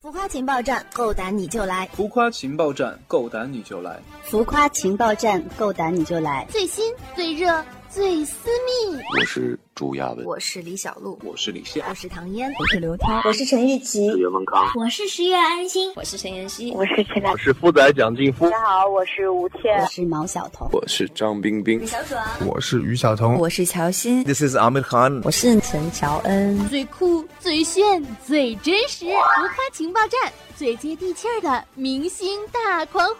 浮夸情报站，够胆你就来！浮夸情报站，够胆你就来！浮夸情报站，够胆你就来！最新、最热、最私密。我是朱亚文，我是李小璐，我是李现，我是唐嫣，我是刘涛，我是陈钰琪，我是袁文康，我是十月安心，我是陈妍希，我是陈我是富仔蒋劲夫。大家好，我是吴倩，我是毛晓彤，我是张冰冰，小爽，我是于晓彤，我是乔欣，This is Amir Khan，我是陈乔恩。最酷、最炫、最真实，浮夸情报站。最接地气儿的明星大狂欢，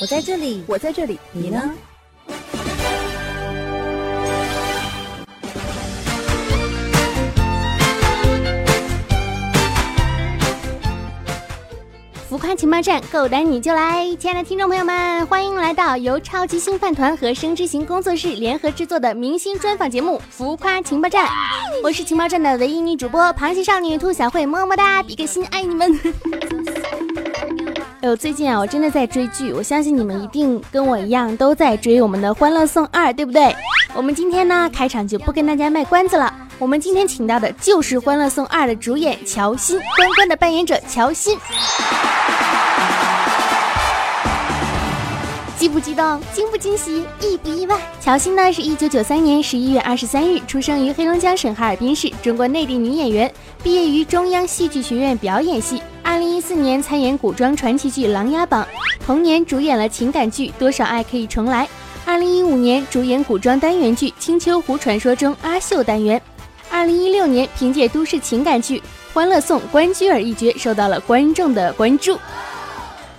我在这里，我在这里，你呢？浮夸情报站，够胆你就来！亲爱的听众朋友们，欢迎来到由超级星饭团和生之行工作室联合制作的明星专访节目《浮夸情报站》。我是情报站的唯一女主播，螃蟹少女兔小慧，么么哒，比个心，爱你们！哎呦，最近啊，我真的在追剧，我相信你们一定跟我一样都在追我们的《欢乐颂二》，对不对？我们今天呢，开场就不跟大家卖关子了，我们今天请到的就是《欢乐颂二》的主演乔欣，关关的扮演者乔欣。激不激动，惊不惊喜，意不意外？乔欣呢，是一九九三年十一月二十三日出生于黑龙江省哈尔滨市，中国内地女演员，毕业于中央戏剧学院表演系。二零一四年参演古装传奇剧《琅琊榜》，同年主演了情感剧《多少爱可以重来》。二零一五年主演古装单元剧《青丘狐传说》中阿秀单元。二零一六年凭借都市情感剧《欢乐颂》关雎尔一角受到了观众的关注。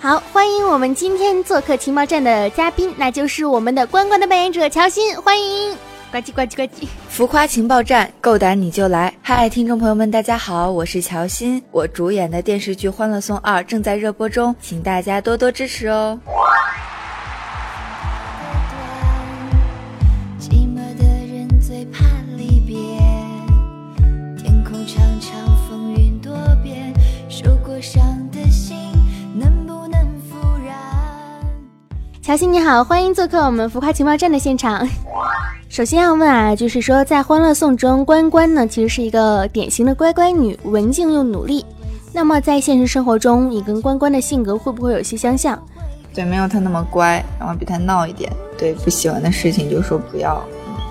好，欢迎我们今天做客情报站的嘉宾，那就是我们的关关的扮演者乔欣，欢迎，呱唧呱唧呱唧。浮夸情报站，够胆你就来！嗨，听众朋友们，大家好，我是乔欣，我主演的电视剧《欢乐颂二》正在热播中，请大家多多支持哦。乔欣你好，欢迎做客我们浮夸情报站的现场。首先要问啊，就是说在《欢乐颂》中，关关呢其实是一个典型的乖乖女，文静又努力。那么在现实生活中，你跟关关的性格会不会有些相像？对，没有她那么乖，然后比她闹一点。对，不喜欢的事情就说不要。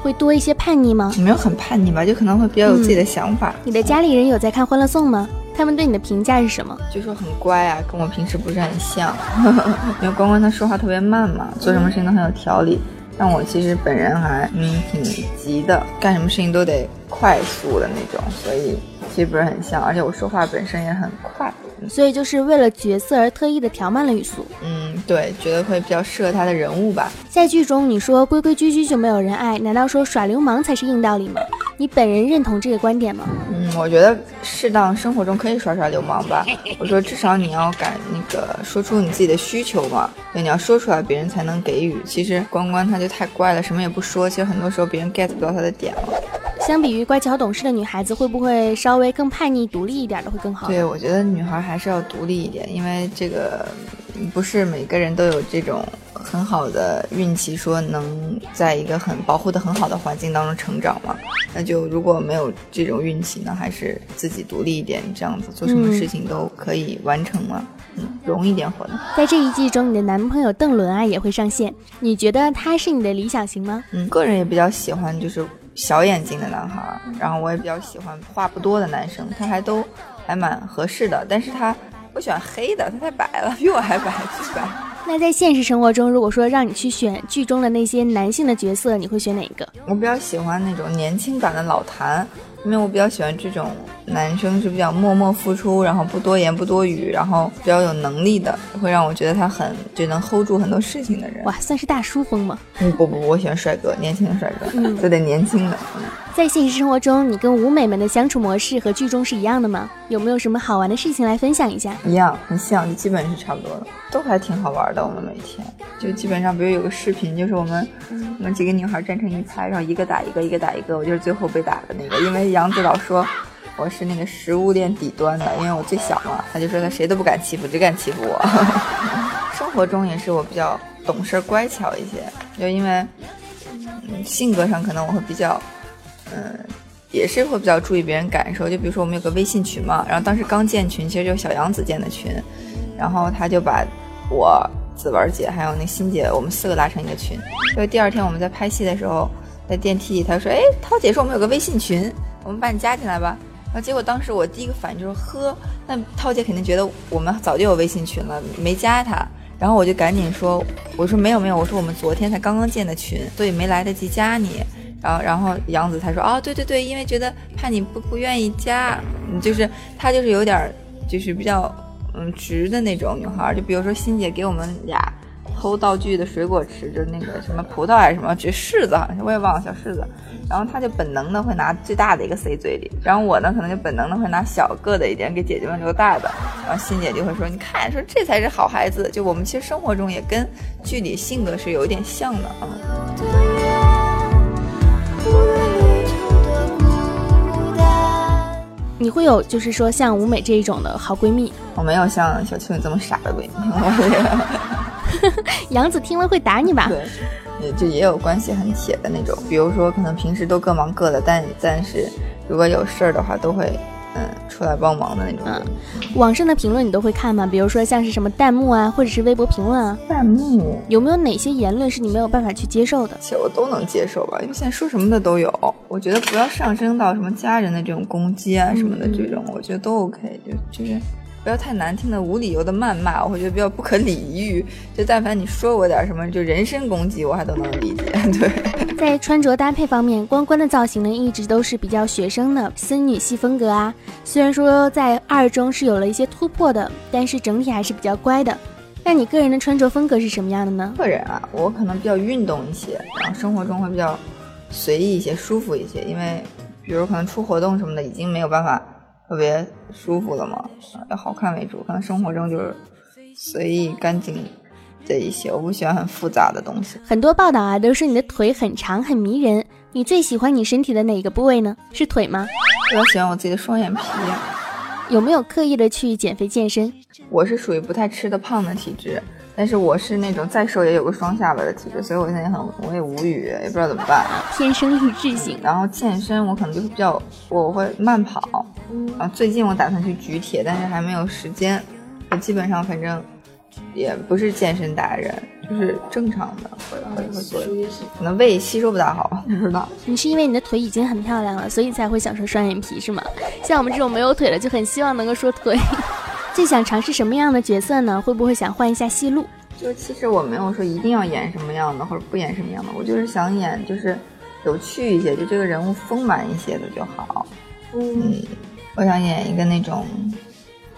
会多一些叛逆吗？没有很叛逆吧，就可能会比较有自己的想法。你的家里人有在看《欢乐颂》吗？他们对你的评价是什么？就说很乖啊，跟我平时不是很像。因为关关他说话特别慢嘛，做什么事情都很有条理。但我其实本人还嗯挺急的，干什么事情都得快速的那种，所以其实不是很像。而且我说话本身也很快，所以就是为了角色而特意的调慢了语速。嗯，对，觉得会比较适合他的人物吧。在剧中你说规规矩矩就没有人爱，难道说耍流氓才是硬道理吗？你本人认同这个观点吗？嗯，我觉得适当生活中可以耍耍流氓吧。我说至少你要敢那个说出你自己的需求嘛，对，你要说出来，别人才能给予。其实关关他就太怪了，什么也不说，其实很多时候别人 get 不到他的点了。相比于乖巧懂事的女孩子，会不会稍微更叛逆、独立一点的会更好？对，我觉得女孩还是要独立一点，因为这个不是每个人都有这种很好的运气，说能在一个很保护的很好的环境当中成长嘛。那就如果没有这种运气呢，还是自己独立一点，这样子做什么事情都可以完成了，嗯，容易点活的。在这一季中，你的男朋友邓伦啊也会上线，你觉得他是你的理想型吗？嗯，个人也比较喜欢就是小眼睛的男孩，然后我也比较喜欢话不多的男生，他还都还蛮合适的。但是他我喜欢黑的，他太白了，比我还白，巨白。那在现实生活中，如果说让你去选剧中的那些男性的角色，你会选哪一个？我比较喜欢那种年轻感的老谭，因为我比较喜欢这种男生是比较默默付出，然后不多言不多语，然后比较有能力的，会让我觉得他很就能 hold 住很多事情的人。哇，算是大叔风吗？嗯，不不，我喜欢帅哥，年轻的帅哥，嗯，都得年轻的。在现实生活中，你跟舞美们的相处模式和剧中是一样的吗？有没有什么好玩的事情来分享一下？一样，很像，就基本是差不多的，都还挺好玩的。我们每天就基本上，比如有个视频，就是我们我们几个女孩站成一排，然后一个打一个，一个打一个，我就是最后被打的那个。因为杨子老说我是那个食物链底端的，因为我最小嘛，他就说他谁都不敢欺负，只敢欺负我。生活中也是我比较懂事乖巧一些，就因为嗯性格上可能我会比较。嗯，也是会比较注意别人感受。就比如说我们有个微信群嘛，然后当时刚建群，其实就是小杨子建的群，然后他就把我、子文姐还有那欣姐，我们四个拉成一个群。就第二天我们在拍戏的时候，在电梯里，他说：“哎，涛姐说我们有个微信群，我们把你加进来吧。”然后结果当时我第一个反应就是呵，那涛姐肯定觉得我们早就有微信群了，没加她。然后我就赶紧说，我说没有没有，我说我们昨天才刚刚建的群，所以没来得及加你。然后然后杨子才说，哦对对对，因为觉得怕你不不愿意加，就是她就是有点就是比较嗯直的那种女孩，就比如说欣姐给我们俩。偷道具的水果吃，就是那个什么葡萄还是什么，就柿子好像，我也忘了小柿子。然后他就本能的会拿最大的一个塞嘴里，然后我呢可能就本能的会拿小个的一点给姐姐们留大的。然后欣姐就会说，你看，说这才是好孩子。就我们其实生活中也跟剧里性格是有一点像的啊。你会有就是说像吴美这一种的好闺蜜？我没有像小秋你这么傻的闺蜜。杨子听了会打你吧？对，也就也有关系很铁的那种。比如说，可能平时都各忙各的，但但是如果有事儿的话，都会嗯出来帮忙的那种。嗯，网上的评论你都会看吗？比如说像是什么弹幕啊，或者是微博评论啊？弹幕有没有哪些言论是你没有办法去接受的？其实我都能接受吧，因为现在说什么的都有。我觉得不要上升到什么家人的这种攻击啊什么的这种，我觉得都 OK，就就是。不要太难听的、无理由的谩骂，我会觉得比较不可理喻。就但凡你说我点什么，就人身攻击，我还都能理解。对，在穿着搭配方面，关关的造型呢，一直都是比较学生的森女系风格啊。虽然说在二中是有了一些突破的，但是整体还是比较乖的。那你个人的穿着风格是什么样的呢？个人啊，我可能比较运动一些，然后生活中会比较随意一些、舒服一些。因为比如可能出活动什么的，已经没有办法。特别舒服了嘛，要好看为主。可能生活中就是随意干净这一些，我不喜欢很复杂的东西。很多报道啊，都说你的腿很长，很迷人。你最喜欢你身体的哪个部位呢？是腿吗？我喜欢我自己的双眼皮。有没有刻意的去减肥健身？我是属于不太吃的胖的体质。但是我是那种再瘦也有个双下巴的体质，所以我现在很我也无语，也不知道怎么办。天生丽质型。然后健身我可能就是比较我会慢跑，然后最近我打算去举铁，但是还没有时间。我基本上反正也不是健身达人，就是正常的会会会做，可能胃吸收不大好，不知道。你是因为你的腿已经很漂亮了，所以才会想说双眼皮是吗？像我们这种没有腿的，就很希望能够说腿。最想尝试什么样的角色呢？会不会想换一下戏路？就其实我没有说一定要演什么样的，或者不演什么样的，我就是想演就是有趣一些，就这个人物丰满一些的就好。嗯，我想演一个那种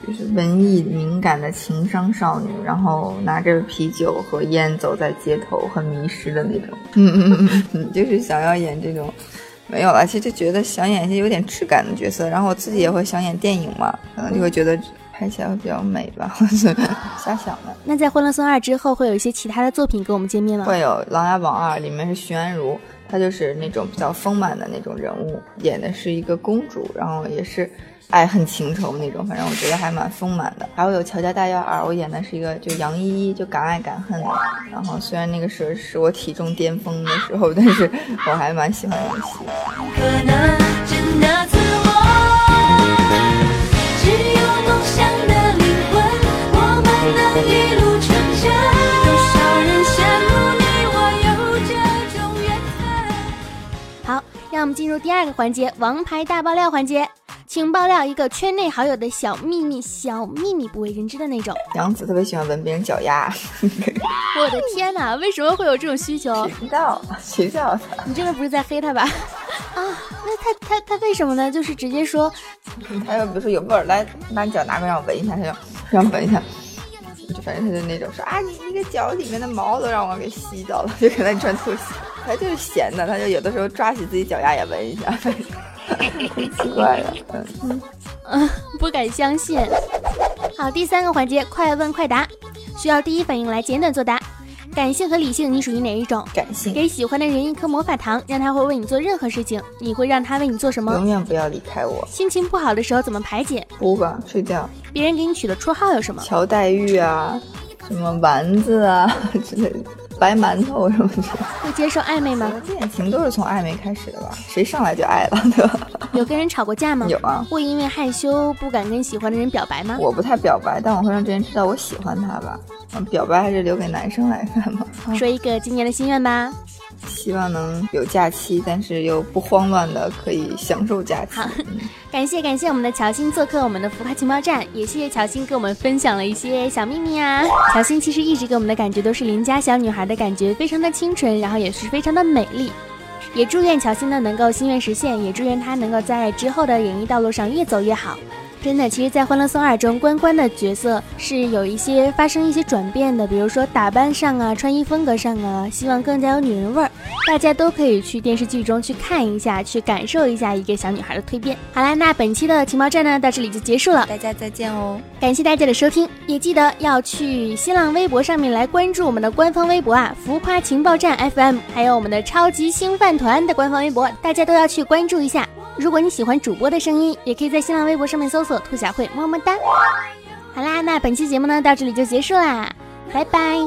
就是文艺敏感的情商少女，然后拿着啤酒和烟走在街头，很迷失的那种。嗯嗯嗯嗯，就是想要演这种，没有了，其实就觉得想演一些有点质感的角色，然后我自己也会想演电影嘛，可能就会觉得。拍起来会比较美吧，瞎想的。那在《欢乐颂二》之后，会有一些其他的作品跟我们见面吗？会有《琅琊榜二》，里面是徐安如，她就是那种比较丰满的那种人物，演的是一个公主，然后也是爱恨情仇那种，反正我觉得还蛮丰满的。还会有《乔家大院二》，我演的是一个就杨依依，就敢爱敢恨的。然后虽然那个时候是我体重巅峰的时候，但是我还蛮喜欢演戏。好，入第二个环节——王牌大爆料环节，请爆料一个圈内好友的小秘密，小秘密不为人知的那种。杨子特别喜欢闻别人脚丫。我的天哪，为什么会有这种需求？谁知道？谁知道？你真的不是在黑他吧？啊，那他他他为什么呢？就是直接说，他要比如说有味儿，来把你脚拿过来让我闻一下，他就让我闻一下。就反正他就那种说啊，你那个脚里面的毛都让我给吸到了，就可能你穿拖鞋，他就是闲的，他就有的时候抓起自己脚丫也闻一下，很 奇怪的，嗯嗯，不敢相信。好，第三个环节，快问快答，需要第一反应来简短作答。感性和理性，你属于哪一种？感性。给喜欢的人一颗魔法糖，让他会为你做任何事情，你会让他为你做什么？永远不要离开我。心情不好的时候怎么排解？哭吧，睡觉。别人给你取的绰号有什么？乔黛玉啊，什么丸子啊 之类的。白馒头什么的。会接受暧昧吗？恋情都是从暧昧开始的吧？谁上来就爱了，对吧？有跟人吵过架吗？有啊。会因为害羞不敢跟喜欢的人表白吗？我不太表白，但我会让别人知道我喜欢他吧。嗯表白还是留给男生来看吧。说一个今年的心愿吧。希望能有假期，但是又不慌乱的可以享受假期。感谢感谢我们的乔欣做客我们的浮夸情报站，也谢谢乔欣给我们分享了一些小秘密啊。乔欣其实一直给我们的感觉都是邻家小女孩的感觉，非常的清纯，然后也是非常的美丽。也祝愿乔欣呢能够心愿实现，也祝愿她能够在之后的演艺道路上越走越好。真的，其实，在《欢乐颂二》中，关关的角色是有一些发生一些转变的，比如说打扮上啊，穿衣风格上啊，希望更加有女人味儿。大家都可以去电视剧中去看一下，去感受一下一个小女孩的蜕变。好啦，那本期的情报站呢，到这里就结束了，大家再见哦！感谢大家的收听，也记得要去新浪微博上面来关注我们的官方微博啊，浮夸情报站 FM，还有我们的超级星饭团的官方微博，大家都要去关注一下。如果你喜欢主播的声音，也可以在新浪微博上面搜索“兔小慧”，么么哒。好啦，那本期节目呢到这里就结束啦，拜拜。